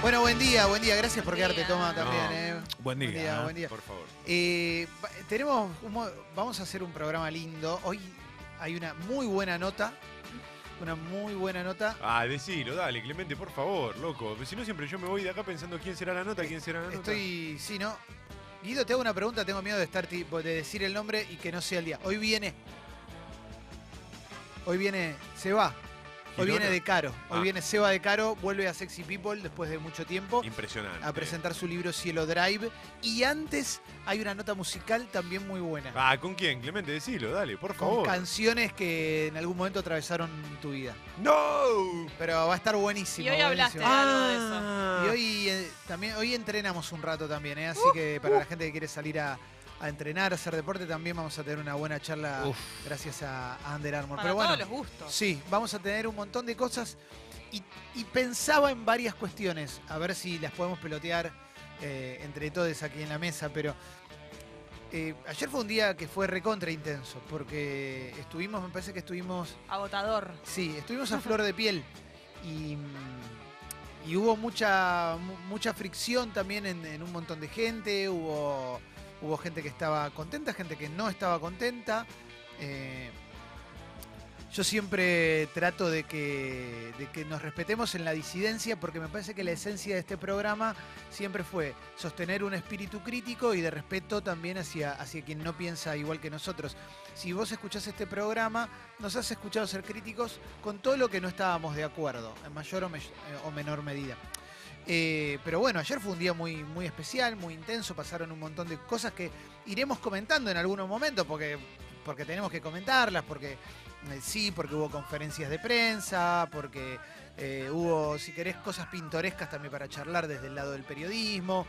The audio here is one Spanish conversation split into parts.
Bueno, buen día, buen día. Gracias por quedarte. Toma, también. No, eh. Buen día. Buen día, ¿eh? buen día. Por favor. Eh, tenemos, un mo- vamos a hacer un programa lindo. Hoy hay una muy buena nota. Una muy buena nota. Ah, decilo, dale, Clemente, por favor, loco. Si no, siempre yo me voy de acá pensando quién será la nota, quién será la nota. Estoy, sí, ¿no? Guido, te hago una pregunta. Tengo miedo de estar tipo, de decir el nombre y que no sea el día. Hoy viene. Hoy viene, se va. Hoy viene de Caro. Hoy Ah. viene Seba de Caro, vuelve a Sexy People después de mucho tiempo. Impresionante. a presentar su libro Cielo Drive. Y antes hay una nota musical también muy buena. Ah, ¿con quién? Clemente, decilo, dale, por con favor. canciones que en algún momento atravesaron tu vida. ¡No! Pero va a estar buenísimo. Y hoy hablaste de buenísimo. algo de eso. Y hoy eh, también hoy entrenamos un rato también, ¿eh? así que para la gente que quiere salir a, a entrenar, a hacer deporte, también vamos a tener una buena charla Uf. gracias a, a Under Armour. Para Pero bueno, todos los gustos. Sí, vamos a tener un montón de cosas y, y pensaba en varias cuestiones, a ver si las podemos pelotear eh, entre todos aquí en la mesa, pero eh, ayer fue un día que fue recontra intenso, porque estuvimos, me parece que estuvimos, Agotador. sí, estuvimos a flor de piel y, y hubo mucha, mu- mucha fricción también en, en un montón de gente, hubo, hubo gente que estaba contenta, gente que no estaba contenta. eh, yo siempre trato de que, de que nos respetemos en la disidencia porque me parece que la esencia de este programa siempre fue sostener un espíritu crítico y de respeto también hacia, hacia quien no piensa igual que nosotros. Si vos escuchás este programa, nos has escuchado ser críticos con todo lo que no estábamos de acuerdo, en mayor o, me- o menor medida. Eh, pero bueno, ayer fue un día muy, muy especial, muy intenso, pasaron un montón de cosas que iremos comentando en algunos momentos porque, porque tenemos que comentarlas, porque eh, sí, porque hubo conferencias de prensa, porque eh, hubo, si querés, cosas pintorescas también para charlar desde el lado del periodismo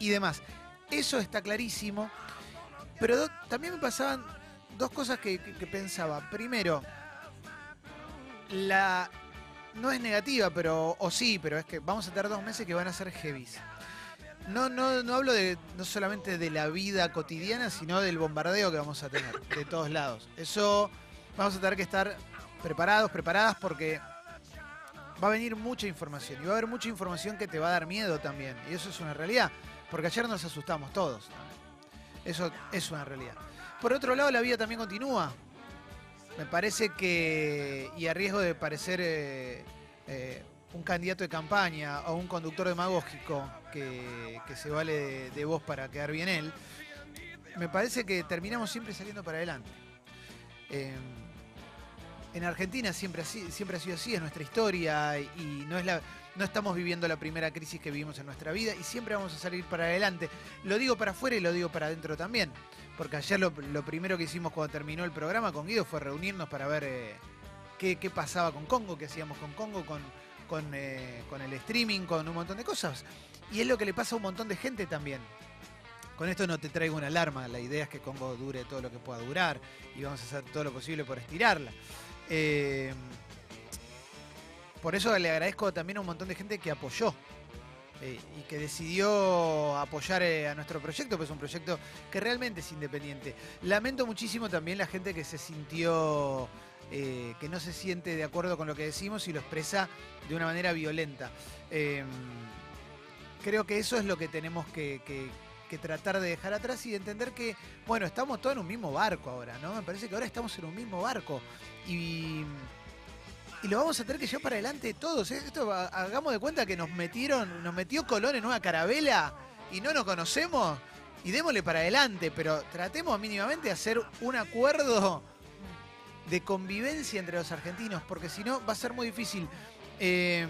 y demás. Eso está clarísimo, pero también me pasaban dos cosas que pensaba. Primero, la no es negativa, pero o sí, pero es que vamos a tener dos meses que van a ser heavies. No, no, no hablo de no solamente de la vida cotidiana, sino del bombardeo que vamos a tener de todos lados. Eso vamos a tener que estar preparados, preparadas, porque va a venir mucha información y va a haber mucha información que te va a dar miedo también. Y eso es una realidad, porque ayer nos asustamos todos. Eso es una realidad. Por otro lado, la vida también continúa. Me parece que, y a riesgo de parecer eh, eh, un candidato de campaña o un conductor demagógico que, que se vale de, de voz para quedar bien él, me parece que terminamos siempre saliendo para adelante. Eh, en Argentina siempre, siempre ha sido así, es nuestra historia y no, es la, no estamos viviendo la primera crisis que vivimos en nuestra vida y siempre vamos a salir para adelante. Lo digo para afuera y lo digo para adentro también, porque ayer lo, primero que hicimos cuando terminó el programa con Guido fue reunirnos para ver eh, qué, qué pasaba con Congo, qué hacíamos con Congo, con, con, eh, con el streaming, con un montón de cosas. Y es lo que le pasa a un montón de gente también. Con esto no te traigo una alarma, la idea es que Congo dure todo lo que pueda durar y vamos a hacer todo lo posible por estirarla. Eh, por eso le agradezco también a un montón de gente que apoyó eh, y que decidió apoyar eh, a nuestro proyecto, pues es un proyecto que realmente es independiente. Lamento muchísimo también la gente que se sintió, eh, que no se siente de acuerdo con lo que decimos y lo expresa de una manera violenta. Eh, creo que eso es lo que tenemos que, que- que tratar de dejar atrás y de entender que, bueno, estamos todos en un mismo barco ahora, ¿no? Me parece que ahora estamos en un mismo barco y, y lo vamos a tener que llevar para adelante todos. ¿eh? Esto ha- hagamos de cuenta que nos metieron, nos metió Colón en una carabela y no nos conocemos y démosle para adelante, pero tratemos mínimamente de hacer un acuerdo de convivencia entre los argentinos, porque si no va a ser muy difícil. Eh,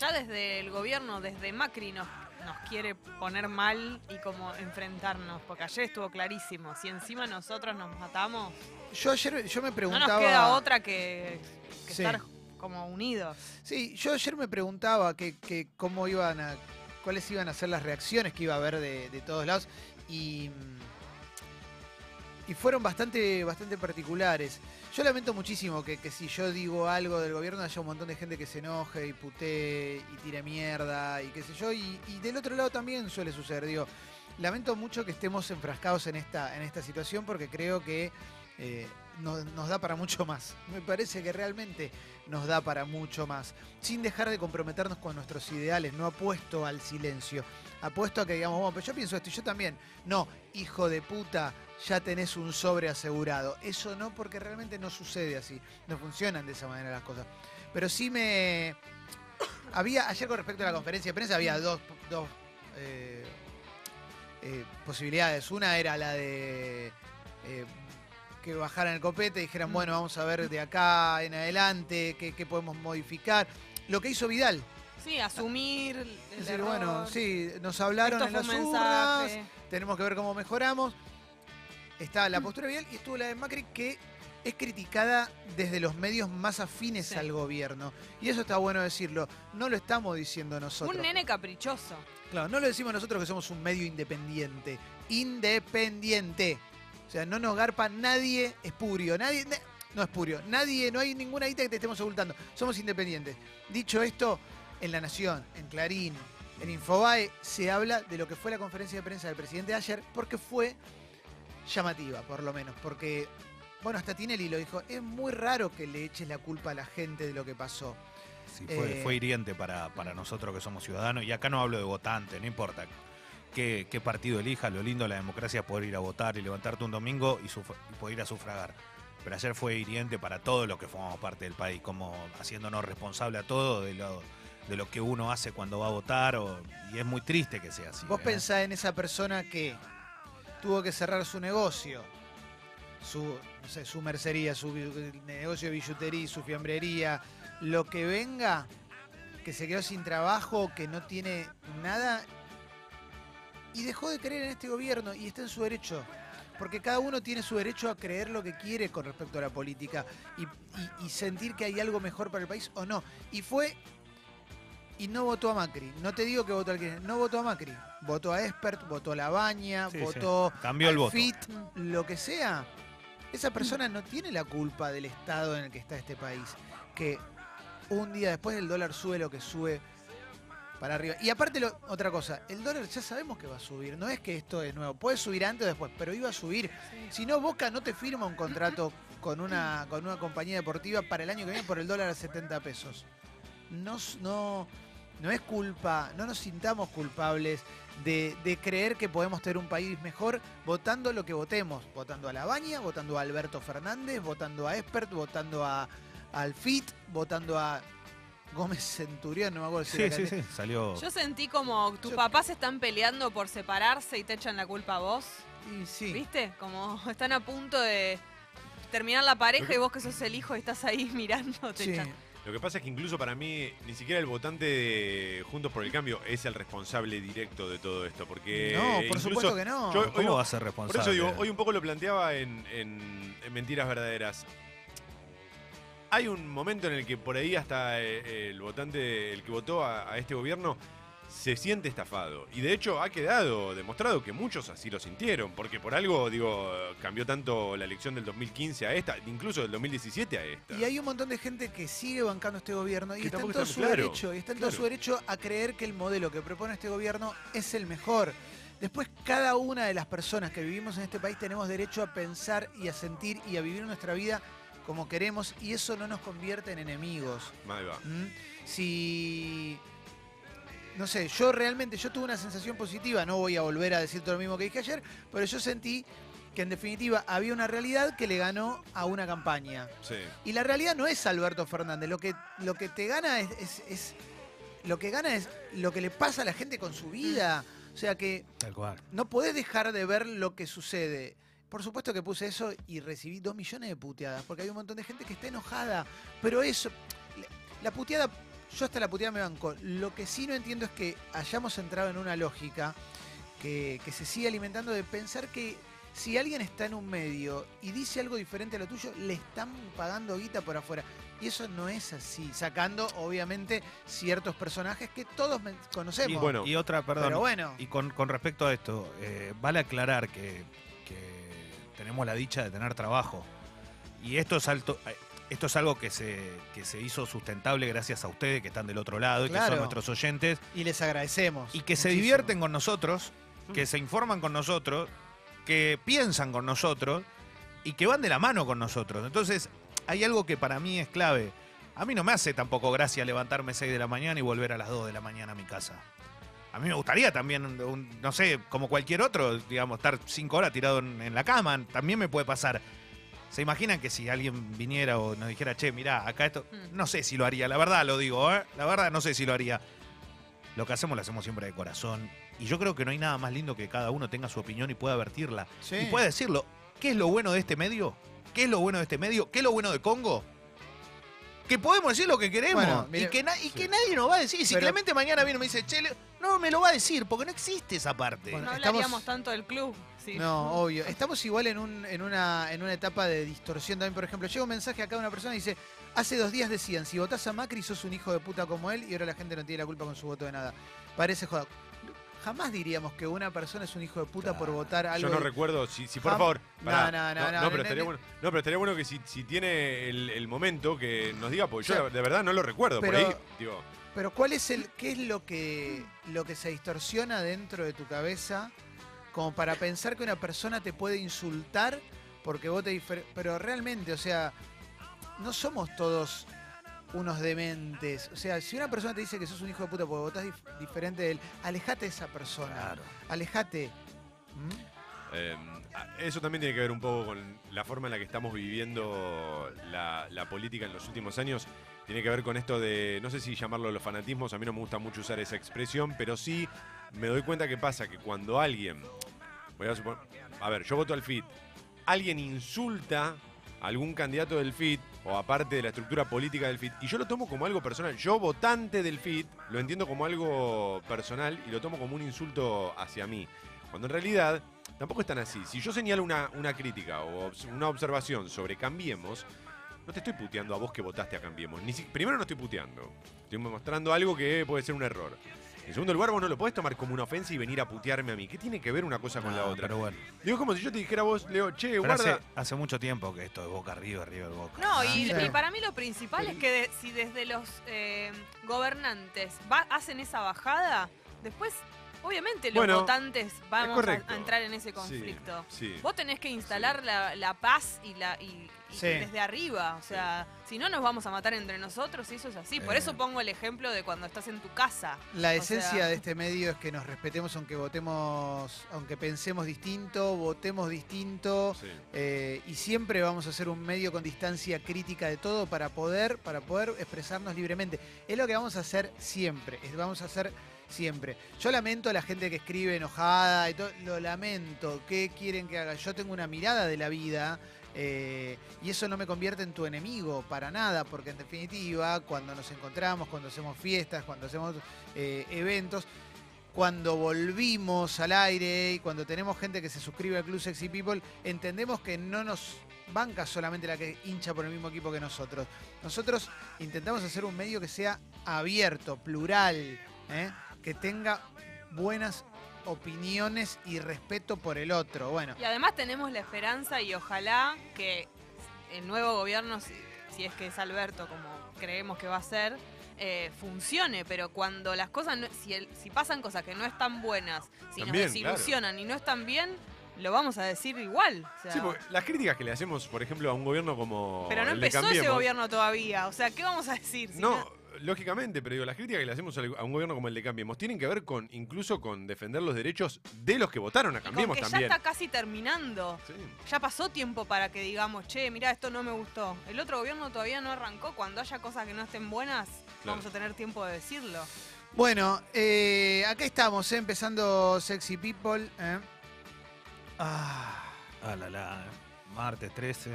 Ya desde el gobierno, desde Macri, nos, nos quiere poner mal y como enfrentarnos. Porque ayer estuvo clarísimo. Si encima nosotros nos matamos, yo ayer yo me no preguntaba. nos queda otra que, que Sí. estar como unidos. Sí, yo ayer me preguntaba que, que cómo iban a, cuáles iban a ser las reacciones que iba a haber de, de todos lados y, y fueron bastante, bastante particulares. Yo lamento muchísimo que, que si yo digo algo del gobierno haya un montón de gente que se enoje y putee y tire mierda y qué sé yo. Y, del otro lado también suele suceder. Digo, lamento mucho que estemos enfrascados en esta, en esta situación porque creo que eh, no- nos da para mucho más. Me parece que realmente nos da para mucho más. Sin dejar de comprometernos con nuestros ideales. No apuesto al silencio. Apuesto a que digamos, bueno, pero yo pienso esto y yo también. No, hijo de puta, ya tenés un sobre asegurado. Eso no, porque realmente no sucede así. No funcionan de esa manera las cosas. Pero sí me. Había, ayer con respecto a la conferencia de prensa, había dos, dos eh, eh, posibilidades. Una era la de eh, que bajaran el copete y dijeran, Mm. bueno, vamos a ver de acá en adelante qué, qué podemos modificar. Lo que hizo Vidal. Sí, asumir. el Es decir, error. bueno, sí, nos hablaron Esto en las urnas, tenemos que ver cómo mejoramos. Está la postura de Vidal y estuvo la de Macri que es criticada desde los medios más afines Sí. al gobierno. Y eso está bueno decirlo. No lo estamos diciendo nosotros. Un nene caprichoso. Claro, no lo decimos nosotros que somos un medio independiente. Independiente. O sea, no nos garpa nadie espurio. Nadie. na- no espurio. Nadie, no hay ninguna guita que te estemos ocultando. Somos independientes. Dicho esto, en La Nación, en Clarín, en Infobae, se habla de lo que fue la conferencia de prensa del presidente ayer, porque fue llamativa, por lo menos. Porque, bueno, hasta Tinelli lo dijo, es muy raro que le eches la culpa a la gente de lo que pasó. Sí, fue, Eh, fue hiriente para, para nosotros que somos ciudadanos. Y acá no hablo de votante, no importa qué, qué partido elija. Lo lindo de la democracia es poder ir a votar y levantarte un domingo y, poder ir a sufragar. Pero ayer fue hiriente para todos los que formamos parte del país, como haciéndonos responsable a todos de lo, de lo que uno hace cuando va a votar. o- y es muy triste que sea así. Vos ¿eh? pensás en esa persona que tuvo que cerrar su negocio, su, no sé, su mercería, su negocio de billutería, su fiambrería, lo que venga, que se quedó sin trabajo, que no tiene nada y dejó de creer en este gobierno y está en su derecho. Porque cada uno tiene su derecho a creer lo que quiere con respecto a la política y, y- y sentir que hay algo mejor para el país o no. Y fue y no votó a Macri. No te digo que votó al que no votó a Macri. Votó a Expert, votó a La Baña, Sí, sí. votó Cambió el voto. FIT, lo que sea. Esa persona no tiene la culpa del estado en el que está este país. Que un día después el dólar sube lo que sube para arriba. Y aparte, lo- otra cosa, el dólar ya sabemos que va a subir. No es que esto es nuevo. Puede subir antes o después, pero iba a subir. Si no, Boca no te firma un contrato con una, con una compañía deportiva para el año que viene por el dólar a 70 pesos. No, no, no es culpa, no nos sintamos culpables de, creer que podemos tener un país mejor votando lo que votemos. Votando a La Baña, votando a Alberto Fernández, votando a Expert, votando a, al FIT, votando a Gómez Centurión, no me acuerdo si Sí, era sí, sí. Salió. Yo sentí como tus Yo- papás están peleando por separarse y te echan la culpa a vos. Y sí. ¿Viste? Como están a punto de terminar la pareja y vos que sos el hijo y estás ahí mirando, te Sí. echan. Lo que pasa es que incluso para mí, ni siquiera el votante de Juntos por el Cambio es el responsable directo de todo esto. Porque No, por incluso supuesto que no. yo- ¿Cómo hoy- va a ser Por responsable? eso digo, hoy un poco lo planteaba en, en- en Mentiras Verdaderas. Hay un momento en el que por ahí hasta eh, el votante, el que votó a, a este gobierno, se siente estafado. Y de hecho ha quedado demostrado que muchos así lo sintieron, porque por algo, digo, cambió tanto la elección del 2015 a esta, incluso del 2017 a esta. Y hay un montón de gente que sigue bancando este gobierno y Que está en todo está su claro, derecho, y está en todo su derecho a creer que el modelo que propone este gobierno es el mejor. Después, cada una de las personas que vivimos en este país tenemos derecho a pensar y a sentir y a vivir nuestra vida como queremos y eso no nos convierte en enemigos. Ahí va. ¿Mm? Si. No sé, yo realmente, yo tuve una sensación positiva, no voy a volver a decir todo lo mismo que dije ayer, pero yo sentí que en definitiva había una realidad que le ganó a una campaña. Sí. Y la realidad no es Alberto Fernández, lo que, lo que te gana es, es- es- Lo que gana es lo que le pasa a la gente con su vida. O sea que Tal cual. no podés dejar de ver lo que sucede. Por supuesto que puse eso y recibí dos millones de puteadas, porque hay un montón de gente que está enojada. Pero eso, la puteada, yo hasta la puteada me banco. Lo que sí no entiendo es que hayamos entrado en una lógica que, que se sigue alimentando de pensar que si alguien está en un medio y dice algo diferente a lo tuyo, le están pagando guita por afuera. Y eso no es así, sacando obviamente ciertos personajes que todos conocemos. Y, Bueno. y otra, perdón. Pero bueno. Y con, con respecto a esto, eh, vale aclarar que, que tenemos la dicha de tener trabajo. Y esto es alto. eh, Esto es algo que se, que se hizo sustentable gracias a ustedes que están del otro lado y que son nuestros oyentes Y les agradecemos. y que se divierten con nosotros, Mm. que se informan con nosotros, que piensan con nosotros y que van de la mano con nosotros. Entonces, hay algo que para mí es clave. A mí no me hace tampoco gracia levantarme 6 de la mañana y volver a las 2 de la mañana a mi casa. A mí me gustaría también, un- no sé, como cualquier otro, digamos, estar 5 horas tirado en, en la cama. También me puede pasar. ¿Se imaginan que si alguien viniera o nos dijera, che, mirá, acá esto. Mm. No sé si lo haría, la verdad lo digo, ¿eh? La verdad no sé si lo haría. Lo que hacemos lo hacemos siempre de corazón. Y yo creo que no hay nada más lindo que cada uno tenga su opinión y pueda vertirla. Sí. Y pueda decirlo. ¿Qué es lo bueno de este medio? ¿Qué es lo bueno de este medio? ¿Qué es lo bueno de Congo? Que podemos decir lo que queremos. Bueno, y que, na- y Sí. que nadie nos va a decir. Si Pero- Clemente mañana viene y me dice, che, le- no me lo va a decir, porque no existe esa parte. Bueno, No estamos- hablaríamos tanto del club. Sí. No, obvio. Estamos igual en, un, en, una, en una etapa de distorsión también. Por ejemplo, llega un mensaje acá de una persona y dice, hace dos días decían, si votás a Macri sos un hijo de puta como él y ahora la gente no tiene la culpa con su voto de nada. Parece joda. Jamás diríamos que una persona es un hijo de puta por votar algo. Yo no recuerdo, si, si por Jam- favor. No, no, no, no, pero estaría no, bueno, no, pero estaría bueno que si, si tiene el, el momento que nos diga, porque O sea, yo de verdad no lo recuerdo. pero- por ahí, digo, Pero ¿cuál es el, qué es lo que, lo que se distorsiona dentro de tu cabeza como para pensar que una persona te puede insultar porque vote diferente? Pero realmente, o sea, no somos todos unos dementes. O sea, si una persona te dice que sos un hijo de puta porque votás dif- diferente de él, alejate de esa persona. Claro. Alejate. ¿Mm? eh, eso también tiene que ver un poco con la forma en la que estamos viviendo la, la política en los últimos años. Tiene que ver con esto de, no sé si llamarlo los fanatismos, a mí no me gusta mucho usar esa expresión, pero sí me doy cuenta que pasa que cuando alguien, voy a suponer, a ver, yo voto al FIT, alguien insulta algún candidato del FIT o aparte de la estructura política del FIT, y yo lo tomo como algo personal. Yo, votante del FIT, lo entiendo como algo personal y lo tomo como un insulto hacia mí. Cuando en realidad tampoco es tan así. Si yo señalo una, una crítica o una observación sobre Cambiemos, no te estoy puteando a vos que votaste a Cambiemos. Ni si- primero no estoy puteando. Estoy mostrando algo que puede ser un error. En segundo lugar, vos no lo podés tomar como una ofensa y venir a putearme a mí. ¿Qué tiene que ver una cosa con la No, otra? Pero bueno. Digo, como si yo te dijera a vos, Leo, che, Pero guarda. hace, hace mucho tiempo que esto es boca arriba, arriba del boca. No, y, Sí. y para mí lo principal es que de- si desde los eh, gobernantes va- hacen esa bajada, después, obviamente, los Bueno, votantes vamos a, entrar en ese conflicto. Sí. Vos tenés que instalar la, la paz y la y, y Sí. desde arriba. O sea, si no nos vamos a matar entre nosotros, y eso es así. Por Eh. eso pongo el ejemplo de cuando estás en tu casa. La O esencia sea- de este medio es que nos respetemos aunque votemos, aunque pensemos distinto, votemos distinto. Sí. Eh, y siempre vamos a hacer un medio con distancia crítica de todo para poder, para poder expresarnos libremente. Es lo que vamos a hacer siempre, es- vamos a hacer siempre. Yo lamento a la gente que escribe enojada y todo, lo lamento. ¿Qué quieren que haga? Yo tengo una mirada de la vida eh, y eso no me convierte en tu enemigo para nada, porque en definitiva, cuando nos encontramos, cuando hacemos fiestas, cuando hacemos eh, eventos, cuando volvimos al aire y cuando tenemos gente que se suscribe al Club Sexy People, entendemos que no nos banca solamente la que hincha por el mismo equipo que nosotros. Nosotros intentamos hacer un medio que sea abierto, plural, ¿eh? Que tenga buenas opiniones y respeto por el otro. Bueno, Y además tenemos la esperanza y ojalá que el nuevo gobierno, si, si es que es Alberto como creemos que va a ser, eh, funcione. Pero cuando las cosas, no- si, el- si pasan cosas que no están buenas, si También, nos desilusionan y no están bien, lo vamos a decir igual. o sea, Sí, porque las críticas que le hacemos, por ejemplo, a un gobierno como. pero no el de empezó ese gobierno todavía. O sea, ¿qué vamos a decir? Si No, lógicamente, pero digo, las críticas que le hacemos a un gobierno como el de Cambiemos tienen que ver con incluso con defender los derechos de los que votaron a y con Cambiemos que ya también. está casi terminando. Sí. Ya pasó tiempo para que digamos, che, mira, esto no me gustó. El otro gobierno todavía no arrancó. Cuando haya cosas que no estén buenas, Claro. vamos a tener tiempo de decirlo. bueno eh, acá estamos, ¿eh? empezando Sexy People. ¿eh? Ah, Ah, la, la. Martes 13.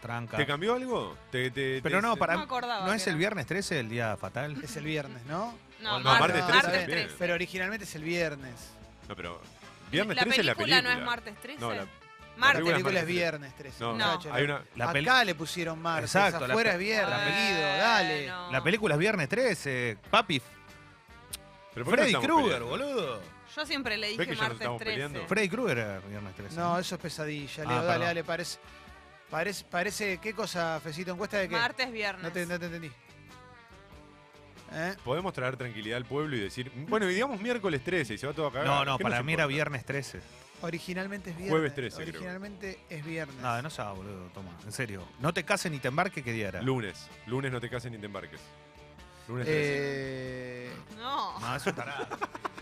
Tranca. ¿Te cambió algo? Te- te- Pero te- no, para No me acordaba ¿No que es el era. viernes 13 el día fatal? es el viernes, ¿no? No, No, martes, martes martes 13 13. también. Pero originalmente es el viernes. No, pero. Viernes la 13 es la película película. no es martes 13. No, la- La martes. película película es martes viernes 13. No, No. muchacho, hay una. La, Acá le pusieron martes, Exacto, la afuera pe- es viernes, la peli- Guido, dale. Bueno. la película es viernes 13. Papi, ¿Pero por qué Freddy estamos Krueger, peleando? boludo. Yo siempre le ¿Ves dije que ya nos martes estamos 13. peleando? Freddy Krueger era viernes 13. No, eso es pesadilla, Ah, Leo, dale, perdón. dale, parece, parece, parece, ¿qué cosa, Fecito? ¿Encuesta de qué? Martes, viernes. No te, no te entendí. ¿Eh? Podemos traer tranquilidad al pueblo y decir. Bueno, y digamos miércoles 13 y se va todo a cagar. No, no, ¿Qué para mí era viernes 13. Originalmente es viernes. Jueves 13 creo. Originalmente es viernes. No, no sabe, boludo, toma. En serio. No te cases ni te embarques, ¿qué día era? Lunes. Lunes no te cases ni te embarques. Lunes 13. Eh, No. No, eso estará. boludo,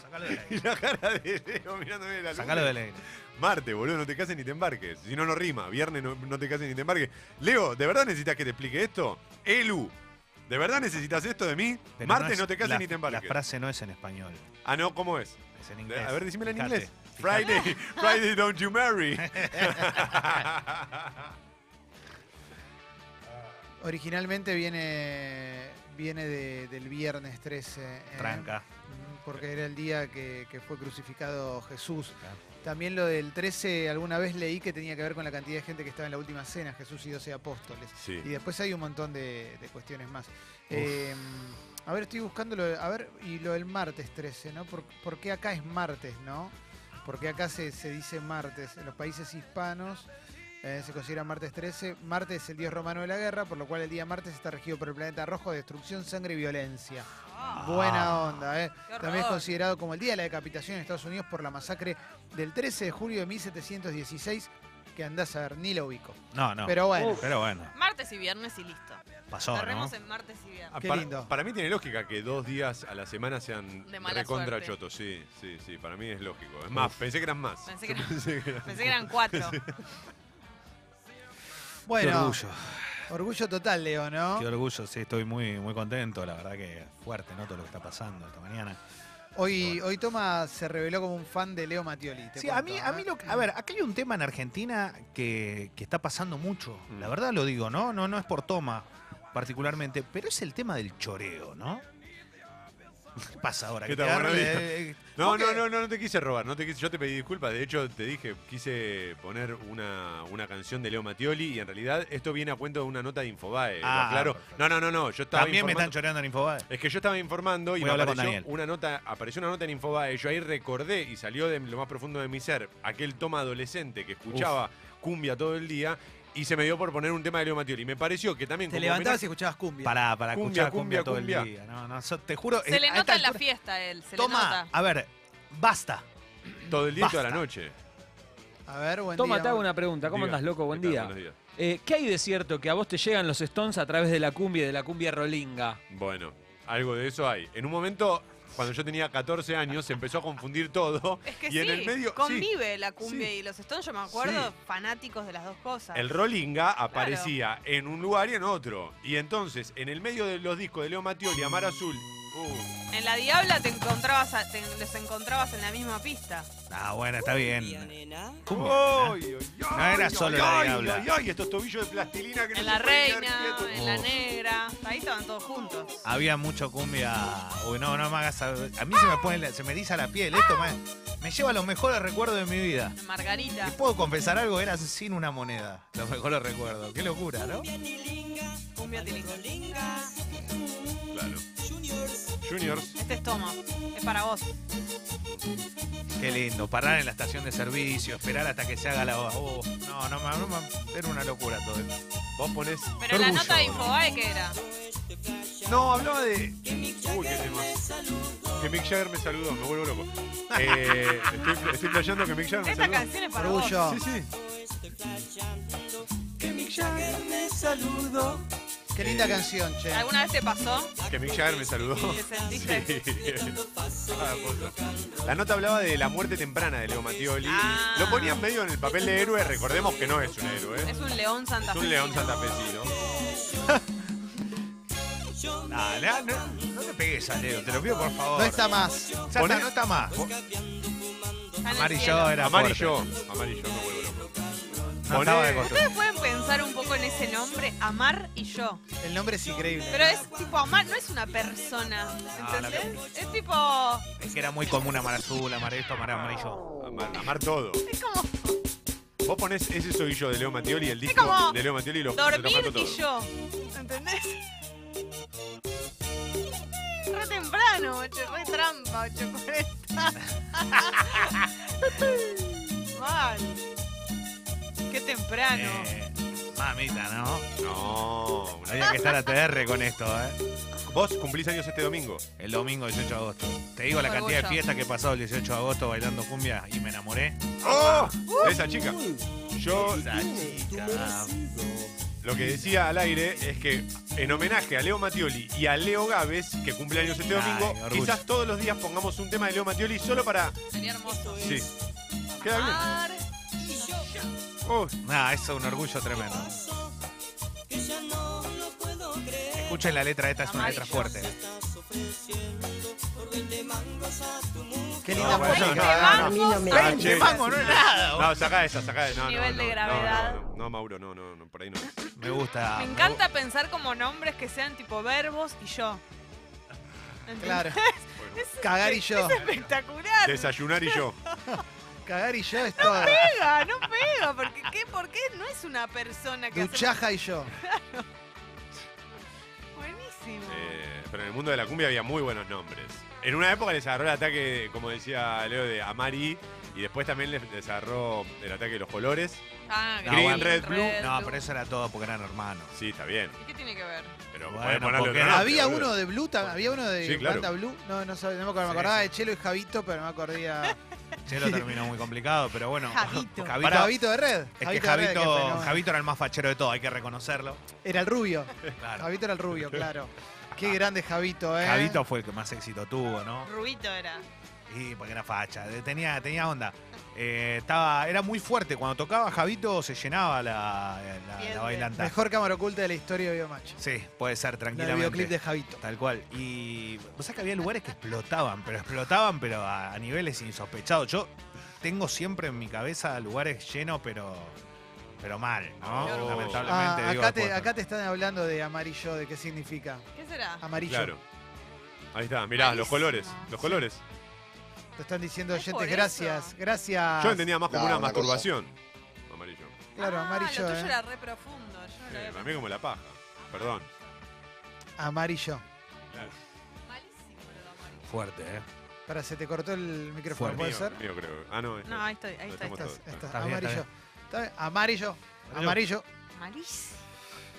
Sacalo de Y ley. la cara de Leo mirándome la Sacalo de ley. Marte, boludo, no te cases ni te embarques. Si no, no rima. Viernes no, no te cases ni te embarques. Leo, ¿de verdad necesitas que te explique esto? Elu, ¿de verdad necesitas esto de mí? Pero Marte, es- no, te cases la- ni te La embarques. frase no es en español, Ah, no, ¿cómo es? es en inglés. A ver, decímela en inglés. Friday, Friday, don't you marry. originalmente viene, viene de- del viernes 13. ¿eh? Tranca. Porque era el día que, que fue crucificado Jesús. Claro. También lo del 13, alguna vez leí que tenía que ver con la cantidad de gente que estaba en la última cena, Jesús y 12 apóstoles. Sí. Y después hay un montón de, de cuestiones más. Eh, a ver, estoy buscando lo de- A ver, y lo del martes 13, ¿no? ¿Por, por qué acá es martes, no? Porque acá se, se dice martes. En los países hispanos eh, se considera martes 13. Martes es el dios romano de la guerra, por lo cual el día martes está regido por el planeta rojo de destrucción, sangre y violencia. Ah, Buena onda, ¿eh? También es considerado como el día de la decapitación en Estados Unidos por la masacre del 13 de julio de 1716, que andás a ver, ni lo ubico. No, no. Pero bueno, Pero bueno, Martes y viernes y listo. pasó, ¿no? Cerremos en martes y viernes. Ah, Qué para, lindo. para mí tiene lógica que dos días a la semana sean De mala recontra suerte. chotos. Sí, sí, sí. Para mí es lógico. Es más, pensé que eran más. Pensé que eran- Pensé que eran- Pensé que eran cuatro. bueno, Qué orgullo. orgullo total, Leo, ¿no? Qué orgullo, sí, estoy muy, muy contento. La verdad que fuerte, ¿no? Todo lo que está pasando esta mañana. Hoy, hoy Toma se reveló como un fan de Leo Mattioli. Sí, a mí, a ¿eh? mí lo, a ver, acá hay un tema en Argentina que, que está pasando mucho. Mm. La verdad lo digo, ¿no? No, no es por toma particularmente, pero es el tema del choreo, ¿no? ¿Qué pasa ahora? ¿Qué te agarra- eh, eh, No, ¿vos no, qué? no, no, no te quise robar, no te quise, yo te pedí disculpas, de hecho te dije, quise poner una, una canción de Leo Mattioli y en realidad esto viene a cuento de una nota de Infobae, Ah, claro. perfecto. No, no, no, no, yo estaba También me están informando- choreando en Infobae. Es que yo estaba informando y Voy me a hablar con apareció Daniel. una nota, apareció una nota en Infobae, yo ahí recordé y salió de lo más profundo de mi ser aquel toma adolescente que escuchaba cumbia todo el día y se me dio por poner un tema de Leo Mattioli. Me pareció que también Te como levantabas y escuchabas cumbia. Para, para Cumbia, escuchar cumbia, cumbia, todo cumbia. el día. No, no, te juro. Se eh, le a nota esta en la altura- fiesta a él, se le Toma, nota. a ver, basta. todo el día y toda la Basta. noche. A ver, buen Toma, día. te hago una pregunta. ¿Cómo Diga, andas, loco? Buen ¿qué tal? día. Buenos días. Eh, ¿Qué hay de cierto que a vos te llegan los Stones a través de la cumbia y de la cumbia rolinga? Bueno, algo de eso hay. En un momento, cuando yo tenía 14 años, se empezó a confundir todo. Es que y sí, en el medio. sí, convive la cumbia sí. y los Stones, yo me acuerdo, Sí. fanáticos de las dos cosas. el Rollinga aparecía en un lugar y en otro. Y entonces, en el medio de los discos de Leo Mattioli, Amar Azul. Uh, En La Diabla te encontrabas, a- te- los encontrabas en la misma pista. Ah, bueno, está bien. Cumbia, ¡Ay, ay, ay, No era solo la Diabla. ay, estos tobillos de plastilina que En La Reina, en La. Negra, ahí estaban todos juntos. Había mucho cumbia. Uy, no, no me hagas. A, a mí se me pone, la- se me eriza la piel. Esto me, me lleva a los mejores recuerdos de mi vida. Margarita. ¿Y puedo confesar algo? Era sin una moneda. Los mejores recuerdos. Qué locura, ¿no? Cumbia tilinga. Claro. Juniors. Este es Toma, es para vos. Qué lindo. Parar en la estación de servicio, esperar hasta que se haga la. Oh, no, no, no, no, era una locura todo esto. Vos ponés. Pero la orgullo. nota de Infobae, ¿qué era? No, hablaba de. Uy, qué tema. Que Mick Jagger me saludó, me vuelvo loco. Eh, estoy, estoy playando que Mick Jagger me Esta saludó. canción es para Orgullo. vos. Sí, sí. Qué linda canción, che. ¿Alguna vez te pasó? Que Mick Jagger me saludó. ¿Te sentiste? Sí. Cosa. La nota hablaba de la muerte temprana de Leo Mattioli. Ah. Lo ponían medio en el papel de héroe. Recordemos que no es un héroe. Es un león Es santafesino. un león santafesino. No, no, no, no te pegues a Leo, te lo pido por favor. No está más. Ya está, Poné- no está más. Está en el Amarillo cielo. era Amarillo. Amarillo, me vuelvo loco. Ustedes pueden pensar un poco en ese nombre, Amar y yo. El nombre es increíble. Pero es tipo Amar, no es una persona. Ah, la ¿Entendés? Es tipo. Es que era muy común amar azul, amar esto, amar amarillo. Amar, amar todo. Es como Vos ponés ese soy yo de Leo Mattioli, el disco como de Leo Mattioli y lo dormir lo todo. y yo. ¿Entendés? Re temprano, ocho, re trampa, 8.40. Mal. Qué temprano. Eh, Mamita, ¿no? No. Había que estar a TR con esto, ¿eh? Vos cumplís años este domingo. El domingo 18 de agosto. Te digo la Orgullo. cantidad de fiestas que he pasado el 18 de agosto bailando cumbia y me enamoré. ¡Oh! De esa chica. Yo Esa chica. lo que decía al aire es que en homenaje a Leo Mattioli y a Leo Gávez, que cumple años este Ay, domingo, orgullo. quizás todos los días pongamos un tema de Leo Mattioli solo para. Sería hermoso. Sí. Queda bien. Nah, eso es un orgullo tremendo. Escuchen la letra, esta es una letra fuerte. Qué linda bueno, no, ¿eh? no, Ah, che. mango no es nada. No, saca esa, saca esa. No, Nivel no, de gravedad. No, no, no, Mauro, no, no, no, por ahí no. Me gusta. Me encanta pensar como nombres que sean tipo verbos y yo. ¿Entendés? Claro. Bueno, Cagar y yo. Espectacular. desayunar y yo. Cagar y yo es todo. pega, no pega. Porque, ¿qué? ¿Por qué no es una persona que hace... Duchaja y yo. Buenísimo. Eh, pero en el mundo de la cumbia había muy buenos nombres. En una época les agarró el ataque, como decía Leo, de Amari. Y después también les, les agarró el ataque de los colores. ah, No, Green, bueno, red, blue. No, blue. pero eso era todo porque eran hermanos. Sí, está bien. ¿Y qué tiene que ver? Pero Bueno, porque nombre, Había uno de Blue, había uno de Sí, claro. banda Blue. No, no, sabe- no me, acuerdo, me acordaba sí. de Chelo y Javito, pero no me acordía. Chelo terminó muy complicado, pero bueno. Javito. Javito, Javito de Red. es que Javito de Red, qué Javito, fenómeno. Javito era el más fachero de todo, hay que reconocerlo. Era el rubio. Claro. Javito era el rubio, claro. Qué grande Javito, ¿eh? Javito fue el que más éxito tuvo, ¿no? Rubito era. Y porque era facha, de- tenía, tenía onda. Eh, estaba, era muy fuerte. Cuando tocaba Javito se llenaba la, la, bailanta. Mejor cámara oculta de la historia de Biomatch. Sí, puede ser El tranquilamente. videoclip de Javito. Tal cual. Y vos sabés que había lugares que explotaban, pero explotaban, pero a, a niveles insospechados. Yo tengo siempre en mi cabeza lugares llenos, pero pero mal, ¿no? Oh. Lamentablemente. Ah, digo, acá, te, después. acá te están hablando de amarillo, de qué significa. ¿Qué será? Amarillo. Claro. Ahí está, mirá, los colores. Los colores. Te están diciendo Es por oyentes, eso. gracias. Gracias. Yo entendía más como No, una una cosa. masturbación. Amarillo. Claro, ah, amarillo. Lo tuyo eh. era re profundo. Yo no Sí, lo había para mí como la paja. Perdón. Amarillo. Malísimo lo de amarillo. Fuerte, ¿eh? Para, se te cortó el micrófono, Fuerte. ¿puede Mío, ser? mío creo. Ah, no. No, ahí estoy, ahí Lo está. estamos ahí todos. Estás- estás- Está bien, está amarillo. Está bien, Amarillo. Amarillo. Malísimo.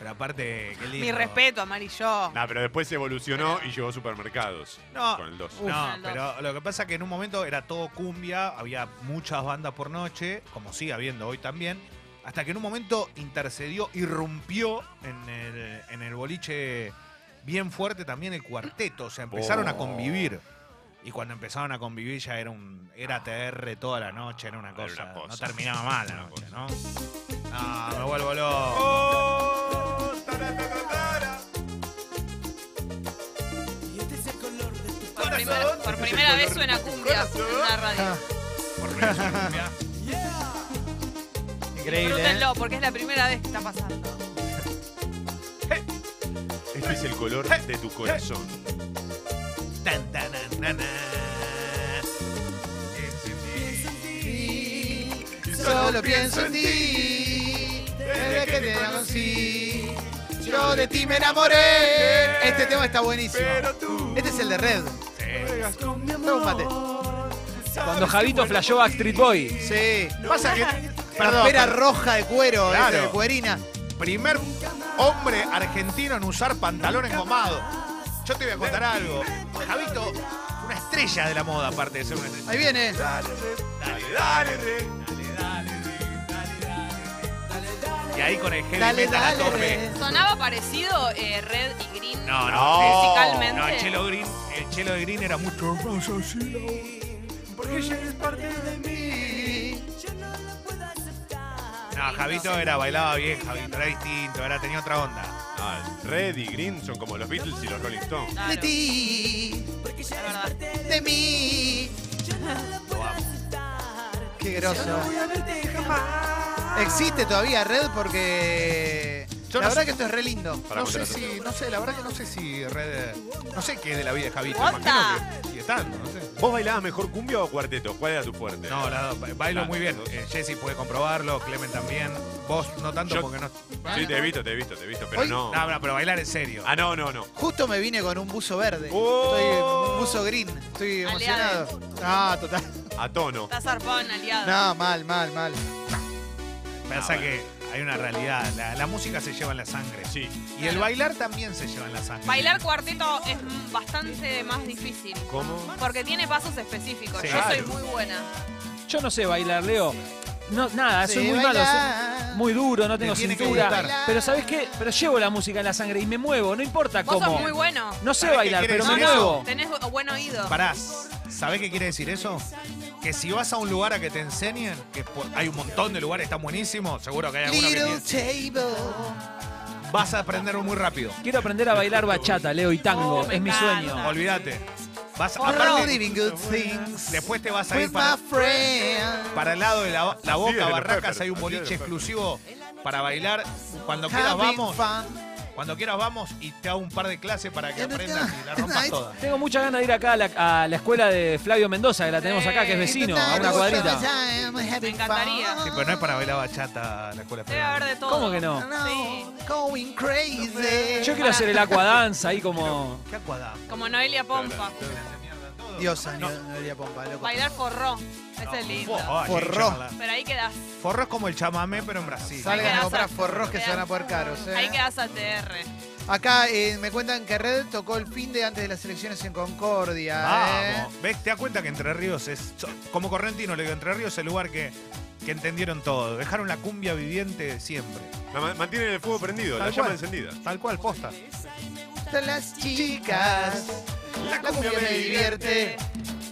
Pero aparte, qué lindo. Mi respeto, amarillo. Nah, pero después evolucionó y llegó a supermercados. No, Con el 2. Uf. No, el dos. pero lo que pasa es que en un momento era todo cumbia, había muchas bandas por noche, como sigue habiendo hoy también, hasta que en un momento intercedió, irrumpió en el, en el boliche bien fuerte también el cuarteto, o sea, empezaron a Oh. convivir. Y cuando empezaron a convivir ya era un era TR toda la noche, era una Era cosa, una no terminaba mal la noche, cosa. ¿no? Ah, me vuelvo loco. Por primera, por primera vez suena cumbia en una radio. Ah, Por primera vez en cumbia. increíble. ¿eh? Disfrútenlo, porque es la primera vez que está pasando. Este es el color de tu corazón. Tan, tan, nan. Solo pienso en ti. Desde que te conocí. Yo de ti me enamoré. Este tema está buenísimo. Este es el de Red. Un mate. Cuando Javito flasheó Backstreet Boy. Sí. Pasa que. Campera perdón, roja de cuero, Claro. de cuerina. primer hombre argentino en usar pantalón engomado. Yo te voy a contar algo. Javito, una estrella de la moda, aparte de ser una estrella. Ahí viene. Dale, dale, re. Y ahí con el heavy Dale, metal a dale. tope. Sonaba parecido eh, Red y Green. No, no, No. Musicalmente. No, el chelo green, chelo de green era mucho más así. Porque ella es parte de mí. No, Javito era, bailaba bien, Javito, era distinto, era, tenía otra onda. Ah, Red y Green son como los Beatles y los Rolling Stones. Claro, De ti. es verdad. De mí. Lo amo. Qué groso. Existe todavía Red porque. Yo la no verdad sé- que esto es re lindo. Para no sé si, no sé, la verdad que no sé si Red, no sé qué es de la vida de Javito, imagino que sigue estando, no sé. ¿Vos bailabas mejor cumbia o cuarteto? ¿Cuál era tu fuerte? No, la- bailo muy bien. Eh, Jessy puede comprobarlo, Clemen también. Vos no tanto Yo- porque no. Sí, te he visto, te he visto, te he visto, pero Hoy- no. No, no, pero bailar en serio. Ah, no, no, no. Justo me vine con un buzo verde. Oh. Estoy un buzo green. Estoy Aliado. emocionado. Ah, total. A tono. Está zarpado en aliado. No, mal, mal, mal. Ah, que hay una realidad. La, la música se lleva en la sangre. Sí. Y el bailar también se lleva en la sangre. Bailar cuarteto es bastante más difícil. ¿Cómo? Porque tiene pasos específicos. Sí. Yo soy muy buena. Yo no sé bailar, Leo. No, nada, soy muy malo. soy muy duro, no tengo Te tiene que cintura. gustar. Pero ¿sabes qué? Pero llevo la música en la sangre y me muevo, no importa Vos cómo. sos muy bueno. No sé ¿Sabés qué bailar, quiere pero me decir eso? muevo. Tenés bu- buen oído. Pará, ¿sabés qué quiere decir eso? Que si vas a un lugar a que te enseñen, que po- hay un montón de lugares, están buenísimos, seguro que hay alguno que Little tiene- table. vas a aprender muy rápido. Quiero aprender a bailar bachata, Leo, y tango. Oh, me es mi encanta. sueño. Olvídate. Vas aparte, living good things. después te vas a ir para, para el lado de la, boca, Barracas, hay un boliche exclusivo para bailar. Cuando quieras vamos, cuando quieras vamos y te hago un par de clases para que aprendas y la rompas toda. Tengo muchas ganas de ir acá a la, a la escuela de Flavio Mendoza, que la tenemos acá, que es vecino, a una cuadrita. Me encantaría. Sí, pero no es para bailar bachata la escuela. Debe haber de todo. ¿Cómo que no? Sí. Going crazy. Yo quiero hacer el aquadance ahí como. Como Noelia Pompa. Diosa, No. Noelia Pompa, loco. Bailar forró. Ese es lindo. Oh, Forró. Pero ahí quedás. Forró es como el chamamé, pero en Brasil. Salgan a comprar forros que se van a poner caros. ¿eh? Ahí quedás al TR. Acá eh, me cuentan que Red tocó el fin de antes de las elecciones en Concordia. ¿eh? Vamos. ¿Ves? Te das cuenta que Entre Ríos es. so- Como correntino, le digo, Entre Ríos es el lugar que, que entendieron todo. Dejaron la cumbia viviente siempre. La ma- mantienen el fuego prendido, la Tal llama cual. encendida. Tal cual, posta. Están las chicas. La cumbia me divierte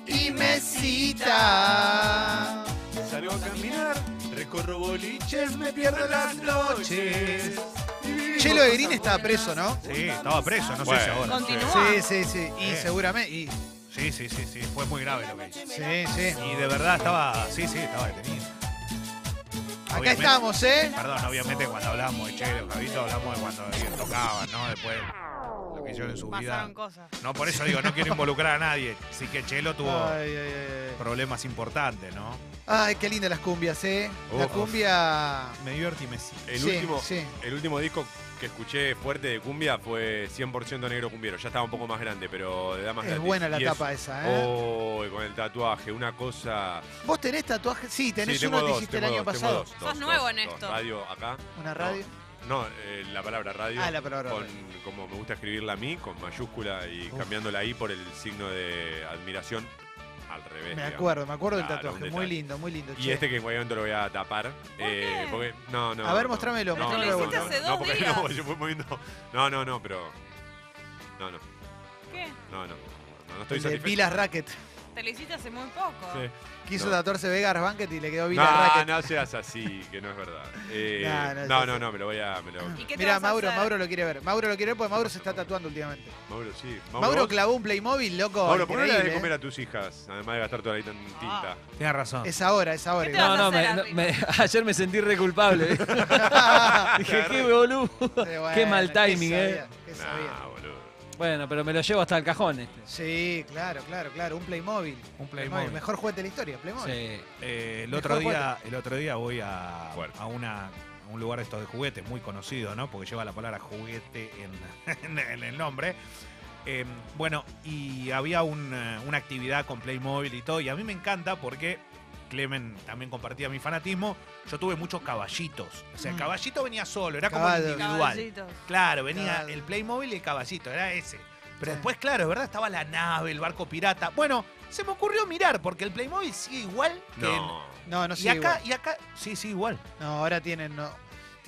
y me cita. Salgo a caminar, recorro boliches, me pierdo las noches. Chelo Egrín estaba preso, ¿no? Sí, estaba preso, no Bueno. sé si ahora. Continúa. Sí, sí, sí. Y Sí. seguramente. Y, Sí, sí, sí, sí. Fue muy grave lo que hizo. sí, sí. Y de verdad estaba. Sí, sí, estaba detenido. Acá Obviamente- estamos, ¿eh? Perdón, obviamente cuando hablamos de Chelo, Javito, hablamos de cuando ellos tocaban, ¿no? Después lo que hicieron en su vida. Pasaron cosas. No, por eso digo, no quiero involucrar a nadie. Sí que Chelo tuvo Ay, ay, ay, ay. problemas importantes, ¿no? Ay, qué lindas las cumbias, ¿eh? La Uf. cumbia. Me divertí, me sí. El, Sí, último, sí. el último disco que escuché fuerte de cumbia fue 100% negro cumbiero. Ya estaba un poco más grande, pero de damas Es gratis. buena la Y es- tapa esa, ¿eh? Oh, y con el tatuaje, una cosa. ¿Vos tenés tatuajes? Sí, tenés Sí, tengo uno que dos, el tengo año dos, tengo pasado. dos, Sos dos, nuevo dos, en dos. esto. Radio acá. ¿Una radio? No, eh, la palabra radio. Ah, la palabra con, radio. Como me gusta escribirla a mí, con mayúscula y Uf. cambiándola ahí por el signo de admiración al revés. Me digamos. acuerdo, me acuerdo del Claro, tatuaje. un Muy lindo, muy lindo. Y che. este que en cualquier momento lo voy a tapar. eh, qué? porque, no, no. A ver, no. mostrámelo, No, no, de no, no, dos porque días. no, yo fui moviendo. No, no, no, pero. No, no, ¿Qué? no, no. No, no estoy El de satisfecho. Vilas Racket. Te lo hiciste hace muy poco. Sí. Quiso No. tatuarse Vegas Banquet y le quedó Vilas No, Racket. no seas así, que no es verdad. Eh, No, no, no, me lo voy a. Me lo, ¿Y qué te Mira, vas a Mauro, hacer? Mauro lo quiere ver. Mauro lo quiere ver porque Mauro se está tatuando últimamente. Mauro, sí. Mauro, clavó un Playmobil, loco. Mauro, ¿por qué no le das de comer ¿eh? a tus hijas? Además de gastar toda la tinta. Tienes razón. Es ahora, es ahora. ¿Qué te igual. No, no, me- hacer, no, Harry? me- ayer me sentí re culpable. Dije, qué boludo. Bueno, Qué mal ¿qué timing, sabía? ¿eh? ¿Qué sabía? Bueno, pero me lo llevo hasta el cajón este. Sí, claro, claro, claro. Un Playmobil. Un Playmobil. Mejor juguete de la historia, Playmobil. Sí. Eh, el, Mejor otro día, el otro día voy a, una, un lugar de estos de juguetes muy conocido, ¿no? Porque lleva la palabra juguete en, en- en el nombre. Eh, bueno, y había un, eh, una actividad con Playmobil y todo, y a mí me encanta porque Clemen también compartía mi fanatismo. Yo tuve muchos caballitos. O sea, el Mm. caballito venía solo, era como Caballo. individual. Caballitos. Claro, venía el Playmobil y el caballito, era ese. Pero Sí. después, claro, ¿verdad? Estaba la nave, el barco pirata. Bueno, se me ocurrió mirar, porque el Playmobil sigue igual que en- No. No, no y sigue acá, igual. y acá, sí, sí, igual. No, ahora tienen, no,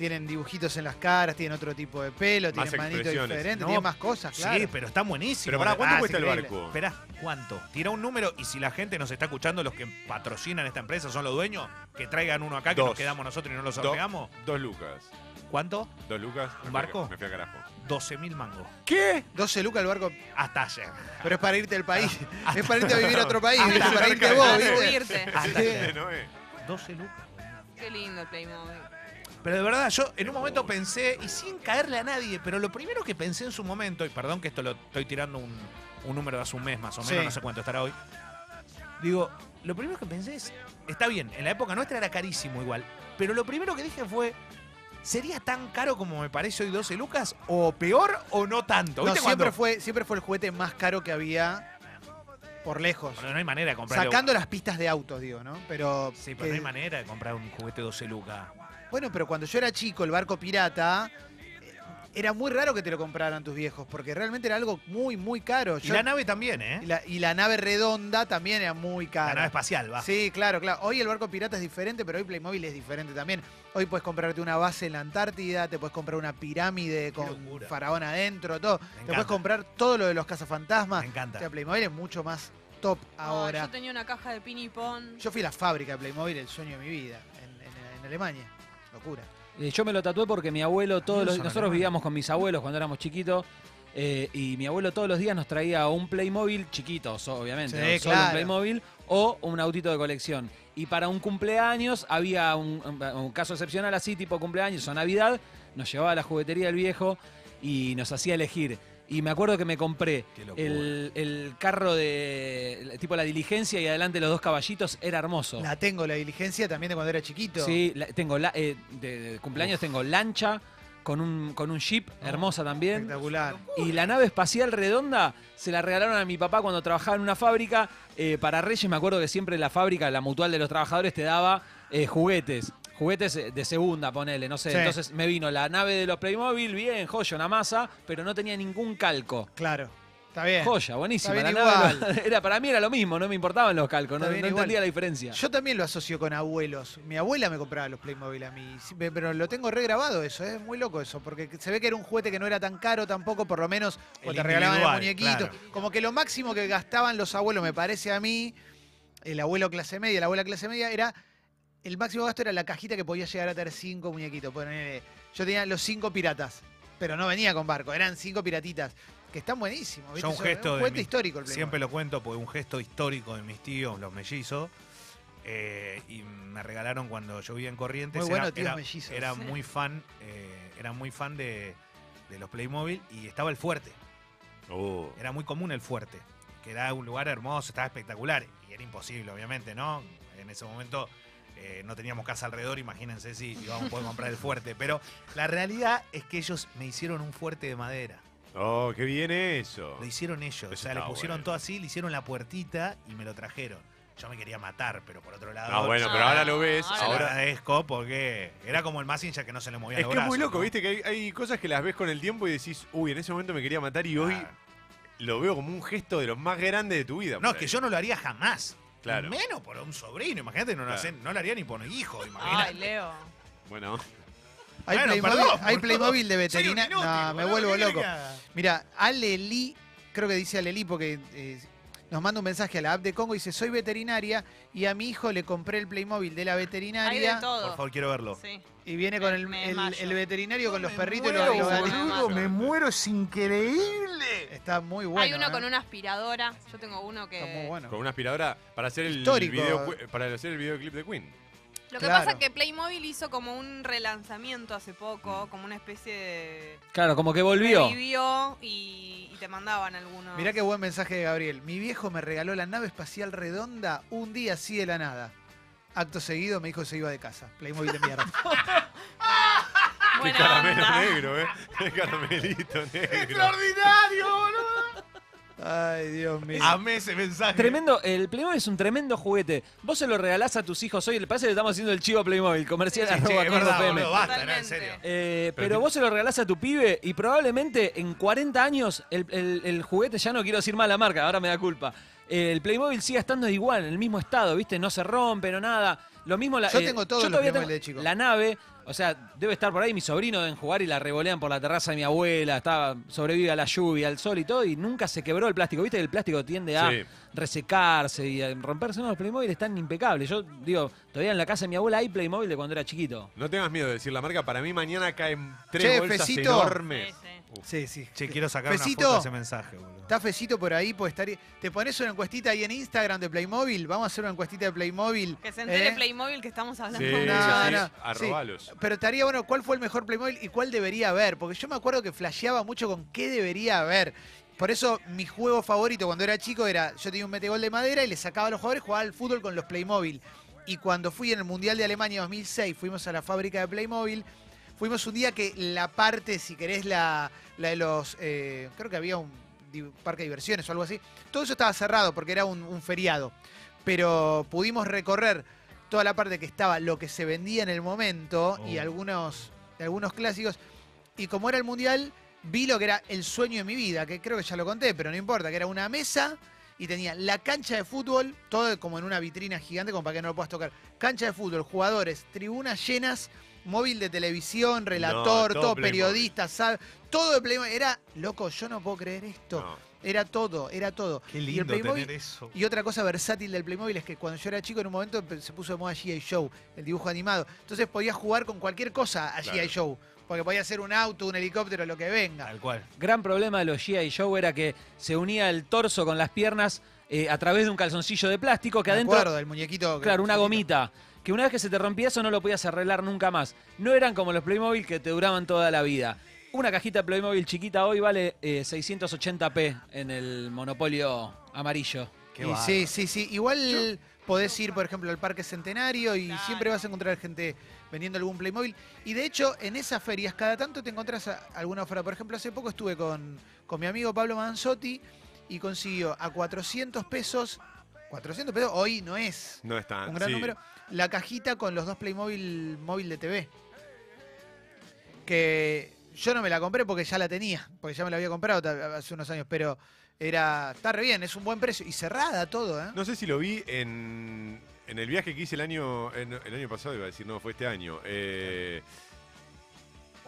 tienen dibujitos en las caras, tienen otro tipo de pelo, Más tienen manitos expresiones. diferentes, No, tienen más cosas, claro. Sí, pero está buenísimo. Pero pará, ¿cuánto Ah, cuesta sí, el increíble. barco? Esperá, ¿cuánto? Tira un número y si la gente nos está escuchando, los que patrocinan esta empresa son los dueños, que traigan uno acá, que Dos. nos quedamos nosotros y no lo Do- sorteamos. Dos lucas. ¿Cuánto? Dos lucas. me fui ¿Un a- barco? Me fui a carajo. 12 mil mangos. ¿Qué? 12 lucas el barco, Hasta ayer. pero es para irte del país. es para irte a vivir a otro país, Hasta ¿viste? para irte vos, Para ¿viste? subirte. Hasta Sí. ayer. ¿No es? 12 lucas. Qué lindo el Playmobil. Pero de verdad, yo en un momento pensé, y sin caerle a nadie, pero lo primero que pensé en su momento, y perdón que esto lo estoy tirando un, un número de hace un mes más o menos, Sí. no sé cuánto estará hoy. Digo, lo primero que pensé es, está bien, en la época nuestra era carísimo igual, pero lo primero que dije fue, ¿sería tan caro como me parece hoy 12 lucas? ¿O peor o no tanto? No, ¿Viste siempre fue, siempre fue el juguete más caro que había por lejos. Bueno, no hay manera de comprar. Sacando las pistas de autos, digo, ¿no? Pero. Sí, pero que- no hay manera de comprar un juguete 12 lucas. Bueno, pero cuando yo era chico, el barco pirata, eh, era muy raro que te lo compraran tus viejos, porque realmente era algo muy, muy caro. Y la nave también, ¿eh? y la- y la nave redonda también era muy cara. La nave espacial, va. Sí, claro, claro. Hoy el barco pirata es diferente, pero hoy Playmobil es diferente también. Hoy puedes comprarte una base en la Antártida, te puedes comprar una pirámide con faraón adentro, todo. Te puedes comprar todo lo de los cazafantasmas. Me encanta. O sea, Playmobil es mucho más top ahora. yo tenía una caja de pinipón. Yo fui a la fábrica de Playmobil, el sueño de mi vida, en, en- en Alemania. Locura. Eh, yo me lo tatué porque mi abuelo todos los, nosotros vivíamos con mis abuelos cuando éramos chiquitos eh, y mi abuelo todos los días nos traía un Playmobil chiquito, so- obviamente, Sí, ¿no? solo claro. un Playmobil o un autito de colección. Y para un cumpleaños había un, un- un caso excepcional así, tipo cumpleaños o Navidad, nos llevaba a la juguetería del viejo y nos hacía elegir. Y me acuerdo que me compré el, el carro de tipo la diligencia y adelante los dos caballitos, era hermoso. La tengo, la diligencia también de cuando era chiquito. Sí, la- tengo la, eh, de, de cumpleaños tengo lancha con un, con un jeep hermosa también. Espectacular. Y la nave espacial redonda se la regalaron a mi papá cuando trabajaba en una fábrica. eh, para Reyes me acuerdo que siempre la fábrica, la mutual de los trabajadores, te daba eh, juguetes. Juguetes eh, de segunda, ponele, no sé. Sí. Entonces me vino la nave de los Playmobil, bien, joya, una masa, pero no tenía ningún calco. Claro. Está bien. Joya, buenísima. Está bien la nave igual. era, para mí era lo mismo, no me importaban los calcos, no, no igual. entendía la diferencia. Yo también lo asocio con abuelos. Mi abuela me compraba los Playmobil a mí, pero lo tengo regrabado eso, es muy loco eso, porque se ve que era un juguete que no era tan caro tampoco, por lo menos, o te regalaban el muñequito. claro. Como que lo máximo que gastaban los abuelos, me parece a mí, el abuelo clase media, la abuela clase media, era, el máximo gasto era la cajita que podía llegar a tener cinco muñequitos. Ponele, yo tenía los cinco piratas, pero no venía con barco, eran cinco piratitas, que están buenísimos. ¿viste? Yo un Eso gesto un de juguete mi- histórico el. Siempre lo cuento porque un gesto histórico de mis tíos, los mellizos. eh, y me regalaron cuando yo vivía en Corrientes. Muy era- bueno, tíos era, mellizos. Era muy fan, eh, era muy fan de, de los Playmobil y estaba el fuerte. Oh. Era muy común el fuerte, que era un lugar hermoso, estaba espectacular. Y era imposible, obviamente, ¿no? En ese momento eh, no teníamos casa alrededor, imagínense si íbamos a poder comprar el fuerte. Pero la realidad es que ellos me hicieron un fuerte de madera. Oh, qué bien eso. Lo hicieron ellos. Eso o sea, le pusieron bueno. todo así, le hicieron la puertita y me lo trajeron. Yo me quería matar, pero por otro lado. No, bueno, No, pero ahora lo ves. ahora Ahora, agradezco porque era como el Massinger que no se le movía es los que es muy brazos, loco, ¿no? viste que hay, hay cosas que las ves con el tiempo y decís, uy, en ese momento me quería matar y hoy lo veo como un gesto de los más grandes de tu vida. No, es que yo no lo haría jamás. Claro. Menos por un sobrino. Imagínate, no, lo Claro. hacen- no lo haría ni por un hijo. Imagínate. Ay, Leo. Bueno, Hay Bueno, Playmobil, perdón, hay boludo. Playmobil de veterinaria. No, me vuelvo ¿qué querés loco. Mira, Aleli, creo que dice Aleli porque eh, nos manda un mensaje a la app de Congo y dice, soy veterinaria y a mi hijo le compré el Playmobil de la Hay de veterinaria todo. Por favor, quiero verlo. Sí. y viene con el, veterinario con los perritos y muero, los, los boludo, ganitos. me muero, es increíble. Está muy bueno. Hay uno ¿eh? con una aspiradora. Yo tengo uno que. Está muy bueno. con una aspiradora para hacer el Histórico. video para hacer el videoclip de Queen. Lo que Claro. pasa es que Playmobil hizo como un relanzamiento hace poco, como una especie de. Claro, como que volvió. Revivió y, y te mandaban algunos. Mirá qué buen mensaje de Gabriel. Mi viejo me regaló la nave espacial redonda un día así de la nada. Acto seguido me dijo que se iba de casa. Playmobil de mierda. Qué Buena caramelo onda. negro, ¿eh? Qué caramelito negro. ¡Extraordinario, boludo! Ay, Dios mío. Amé ese mensaje. Tremendo, el Playmobil es un tremendo juguete. Vos se lo regalás a tus hijos hoy, le parece que le estamos haciendo el chivo a Playmobil, comercial Sí, sí, arroba es verdad, boludo, basta, no, en serio. Eh, Pero vos se lo regalás a tu pibe y probablemente en 40 años el, el- el juguete, ya no quiero decir más la marca, ahora me da culpa. Eh, el Playmobil siga estando igual, en el mismo estado, ¿viste? No se rompe, no nada. Lo mismo la, Yo eh, tengo todos los todavía tengo de chico. La nave, o sea, debe estar por ahí, mis sobrinos deben jugar y la revolean por la terraza de mi abuela, está, sobrevive a la lluvia, al sol y todo, y nunca se quebró el plástico. ¿Viste que el plástico tiende a Sí. Resecarse y a romperse? No, los Playmobil están impecables. Yo digo, todavía en la casa de mi abuela hay Playmobil de cuando era chiquito. No tengas miedo de decir la marca. Para mí mañana caen tres Che, bolsas Fecito. enormes. Sí, sí. Uf. Sí, sí. Che, quiero sacar Fecito. una foto de ese mensaje, boludo. Está Fecito por ahí, pues estaría... ¿Te pones una encuestita ahí en Instagram de Playmobil? Vamos a hacer una encuestita de Playmobil. Que se entere ¿eh? Playmobil que estamos hablando Sí, No, de no. sí. Arrobalos. Pero estaría bueno, ¿cuál fue el mejor Playmobil y cuál debería haber? Porque yo me acuerdo que flasheaba mucho con qué debería haber. Por eso mi juego favorito cuando era chico era, yo tenía un metegol de madera y le sacaba a los jugadores, jugaba al fútbol con los Playmobil. Y cuando fui en el Mundial de Alemania 2006, fuimos a la fábrica de Playmobil, fuimos un día que la parte, si querés, la, la de los, eh, creo que había un parque de diversiones o algo así, todo eso estaba cerrado porque era un, un feriado. Pero pudimos recorrer toda la parte que estaba lo que se vendía en el momento y Oh. algunos, algunos clásicos. Y como era el mundial, vi lo que era el sueño de mi vida, que creo que ya lo conté, pero no importa, que era una mesa y tenía la cancha de fútbol, todo como en una vitrina gigante, como para que no lo puedas tocar. Cancha de fútbol, jugadores, tribunas llenas, móvil de televisión, relator, todo periodista, todo de Playmobil. Era, loco, yo no puedo creer esto. No. Era todo, era todo. Qué y el Playmobil, tener eso. y otra cosa versátil del Playmobil es que cuando yo era chico, en un momento se puso de moda G.I. Show, el dibujo animado. Entonces podías jugar con cualquier cosa a Claro. G.I. Show. Porque podía ser un auto, un helicóptero, lo que venga. Tal cual. Gran problema de los G.I. Joe era que se unía el torso con las piernas eh, a través de un calzoncillo de plástico que Me adentro acuerdo del muñequito. Claro, una gomita. Que una vez que se te rompía eso no lo podías arreglar nunca más. No eran como los Playmobil que te duraban toda la vida. Una cajita Playmobil chiquita hoy vale eh, 680p en el monopolio amarillo. Qué Y sí, sí, sí. Igual podés ir, por ejemplo, al Parque Centenario y Claro. siempre vas a encontrar gente vendiendo algún Playmobil. Y de hecho, en esas ferias, cada tanto te encontrás alguna oferta. Por ejemplo, hace poco estuve con, con mi amigo Pablo Manzotti y consiguió a 400 pesos. 400 pesos hoy no es No está. un gran sí. número. La cajita con los dos Playmobil móvil de TV. Que yo no me la compré porque ya la tenía, porque ya me la había comprado hace unos años, pero era está re bien, es un buen precio y cerrada todo, ¿eh? No sé si lo vi en, en el viaje que hice el año, en- el año pasado, iba a decir, no, fue este año. eh,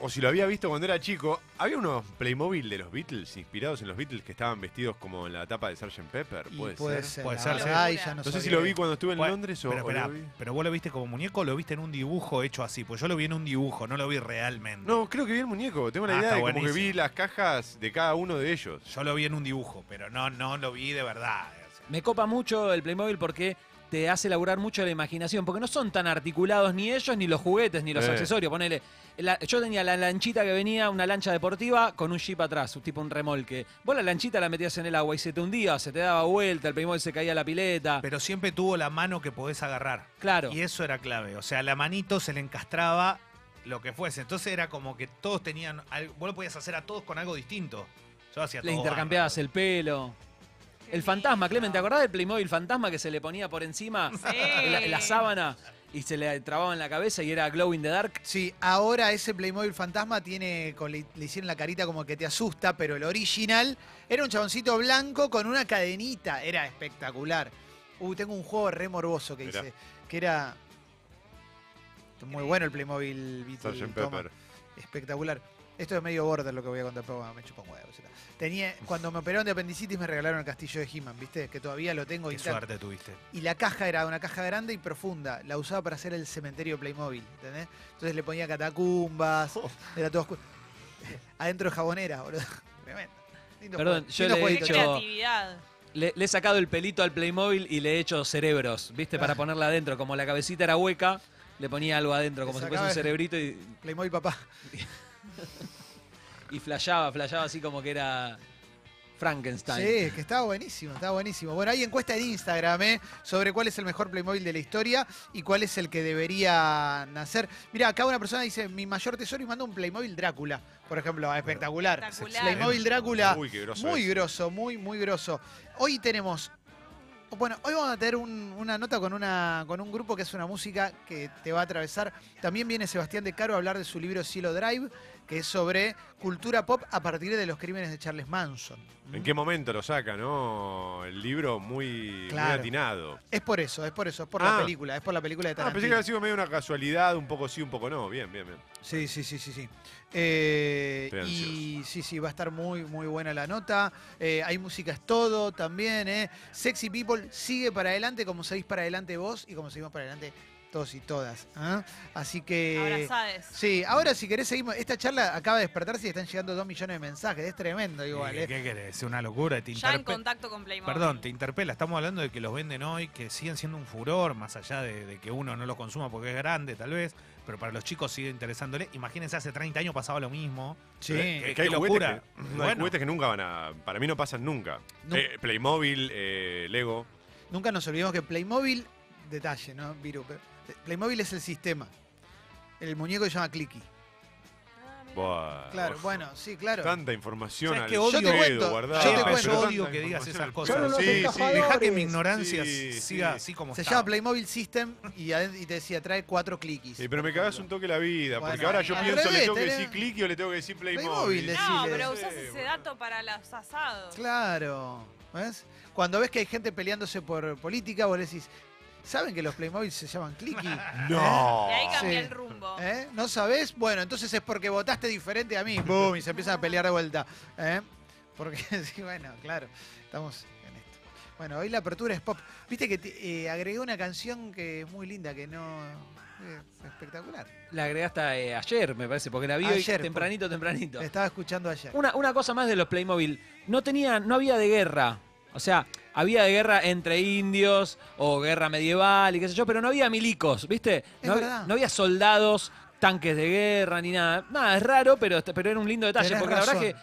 o si lo había visto cuando era chico. Había unos Playmobil de los Beatles, inspirados en los Beatles, que estaban vestidos como en la tapa de Sgt. Pepper. Puede, puede ser. ser. Puede ser, verdad, sí. y ya no No sé si lo vi cuando estuve en Londres o, Pero, o esperá, lo vi. pero vos lo viste como muñeco o lo viste en un dibujo hecho así. Pues yo lo vi en un dibujo, no lo vi realmente. No, creo que vi el muñeco. Tengo la Ah, idea de como que vi las cajas de cada uno de ellos. Yo lo vi en un dibujo, pero no, no lo vi de verdad. Me copa mucho el Playmobil porque te hace laburar mucho la imaginación, porque no son tan articulados ni ellos, ni los juguetes, ni los Eh. accesorios. Ponele, la- yo tenía la lanchita que venía, una lancha deportiva con un jeep atrás, tipo un remolque. Vos la lanchita la metías en el agua y se te hundía, se te daba vuelta, el Playmobil se caía a la pileta. Pero siempre tuvo la mano que podés agarrar. claro. Y eso era clave. O sea, la manito se le encastraba lo que fuese. Entonces era como que todos tenían. algo- Vos lo podías hacer a todos con algo distinto. Yo hacía Le todo intercambiabas el pelo. El fantasma. Clemen, ¿te acordás del Playmobil fantasma que se le ponía por encima Sí. la, sábana y se le trababa en la cabeza y era Glow in the Dark? Sí, ahora ese Playmobil fantasma tiene, con- le, le hicieron la carita como que te asusta, pero el original era un chaboncito blanco con una cadenita, era espectacular. Uy, tengo un juego re morboso que Mirá. hice, que era muy bueno el Playmobil Beetle. Espectacular. Esto es medio border lo que voy a contar, pero bueno, me chupa un huevo. Tenía, cuando me operaron de apendicitis me regalaron el castillo de He-Man, ¿viste? Que todavía lo tengo Qué intacto. suerte tuviste. Y la caja era una caja grande y profunda. La usaba para hacer el cementerio Playmobil, ¿entendés? Entonces le ponía catacumbas, Oh. era todo oscuro. Adentro de jabonera, boludo. Tremendo. Lindo Perdón, juego- yo lindo le he Qué creatividad. Le, le he sacado el pelito al Playmobil y le he hecho cerebros, ¿viste? Para Ah. ponerla adentro. Como la cabecita era hueca, le ponía algo adentro, como si fuese sacaba un el- cerebrito y, Playmobil papá. y flasheaba, flasheaba así como que era Frankenstein. Sí, que estaba buenísimo, estaba buenísimo. Bueno, hay encuesta en Instagram ¿eh? sobre cuál es el mejor Playmobil de la historia y cuál es el que debería nacer. Mira, acá una persona dice, mi mayor tesoro y manda un Playmobil Drácula, por ejemplo, espectacular. Espectacular. Playmobil Drácula, Uy, qué grosso muy es. grosso, muy, muy grosso. Hoy tenemos, bueno, hoy vamos a tener un- una nota con, una, con un grupo que es una música que te va a atravesar. También viene Sebastián de Caro a hablar de su libro Cielo Drive, que es sobre cultura pop a partir de los crímenes de Charles Manson. ¿En qué momento lo saca, no? El libro muy, Claro. muy atinado. Es por eso, es por eso, es por Ah. la película, es por la película de Ah, pensé Tarantino. que había sido medio una casualidad, un poco sí, un poco no. Bien, bien, bien. Sí, sí, sí, sí, sí. Eh, y sí, sí, va a estar muy, muy buena la nota. Eh, hay música es todo también, ¿eh? Sexy People sigue para adelante como seguís para adelante vos y como seguimos para adelante todos y todas. ¿ah? Así que... Abrazades. Sí, ahora si querés seguimos. Esta charla acaba de despertarse y están llegando dos millones de mensajes. Es tremendo igual, ¿Qué, ¿eh? qué querés? Es una locura. Te Ya en contacto con Playmobil. Perdón, te interpela. Estamos hablando de que los venden hoy, que siguen siendo un furor, más allá de, de que uno no lo consuma porque es grande, tal vez. Pero para los chicos sigue interesándole. Imagínense, hace 30 años pasaba lo mismo. Sí. Qué- Es que hay locura. que- no hay juguetes que nunca van a. Para mí no pasan nunca. Nu- Eh, Playmobil, eh, Lego. Nunca nos olvidemos que Playmobil, detalle, ¿no? Viru, Playmobil es el sistema. El muñeco se llama Clicky. Ah, Buah, Claro, uf, bueno, sí, claro. Tanta información ¿Sabes al qué? Odio- Yo te cuento, guardada, yo te pero cuento. yo tanta odio que digas esas cosas. Sí, sí. Deja que mi ignorancia Sí, siga sí. así como Se llama Playmobil System y, te decía, trae cuatro cliquis. Sí, pero me cagás un toque la vida, porque ahora yo pienso, ¿le tengo que decir click o le tengo que decir Playmobil? Playmobil, No, pero Sí, usás ese dato para los asados. Claro. ¿Ves? Cuando ves que hay gente peleándose por política, vos le decís, ¿saben que los Playmobil se llaman clicky? No. Y ahí cambia Sí. el rumbo. ¿Eh? ¿No sabés? Bueno, entonces es porque votaste diferente a mí. ¡Bum! Y se empiezan a pelear de vuelta. ¿Eh? Porque, sí, bueno, claro, estamos en esto. Bueno, hoy la apertura es pop. Viste que te- eh, agregué una canción que es muy linda, que no... eh, espectacular. La agregaste eh, ayer, me parece, porque la vi hoy Ayer, tempranito, tempranito. La estaba escuchando ayer. Una, una cosa más de los Playmobil. No tenía, no había de guerra. O sea, había de guerra entre indios o guerra medieval y qué sé yo, pero no había milicos, ¿viste? Es No, había- verdad. no había soldados, tanques de guerra ni nada. Nada, es raro, pero, pero era un lindo detalle. Tenés porque la verdad que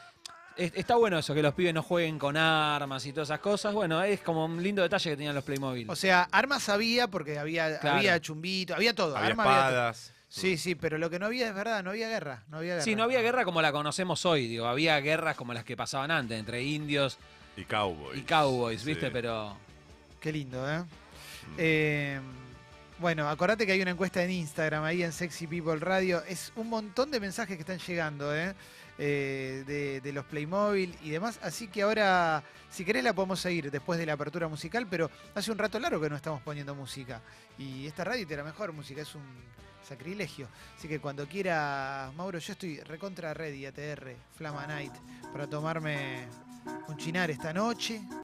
es- está bueno eso, que los pibes no jueguen con armas y todas esas cosas. Bueno, es como un lindo detalle que tenían los Playmobil. O sea, armas había porque había, Claro. había chumbito, había todo. Había arma había todo. espadas. Sí, sí, pero lo que no había es verdad, no había guerra. No había guerra. Sí, no había guerra como la conocemos hoy, digo, había guerras como las que pasaban antes, entre indios Y cowboys. y cowboys, Sí. ¿viste? Pero Qué lindo, ¿eh? Eh, bueno, acordate que hay una encuesta en Instagram, ahí en Sexy People Radio. Es un montón de mensajes que están llegando, ¿eh? Eh, de, de los Playmobil y demás. Así que ahora, si querés, la podemos seguir después de la apertura musical, pero hace un rato largo que no estamos poniendo música. Y esta radio tiene la mejor música, es un sacrilegio. Así que cuando quiera, Mauro, yo estoy recontra ready, ATR, Flama Night, para tomarme un chinar esta noche.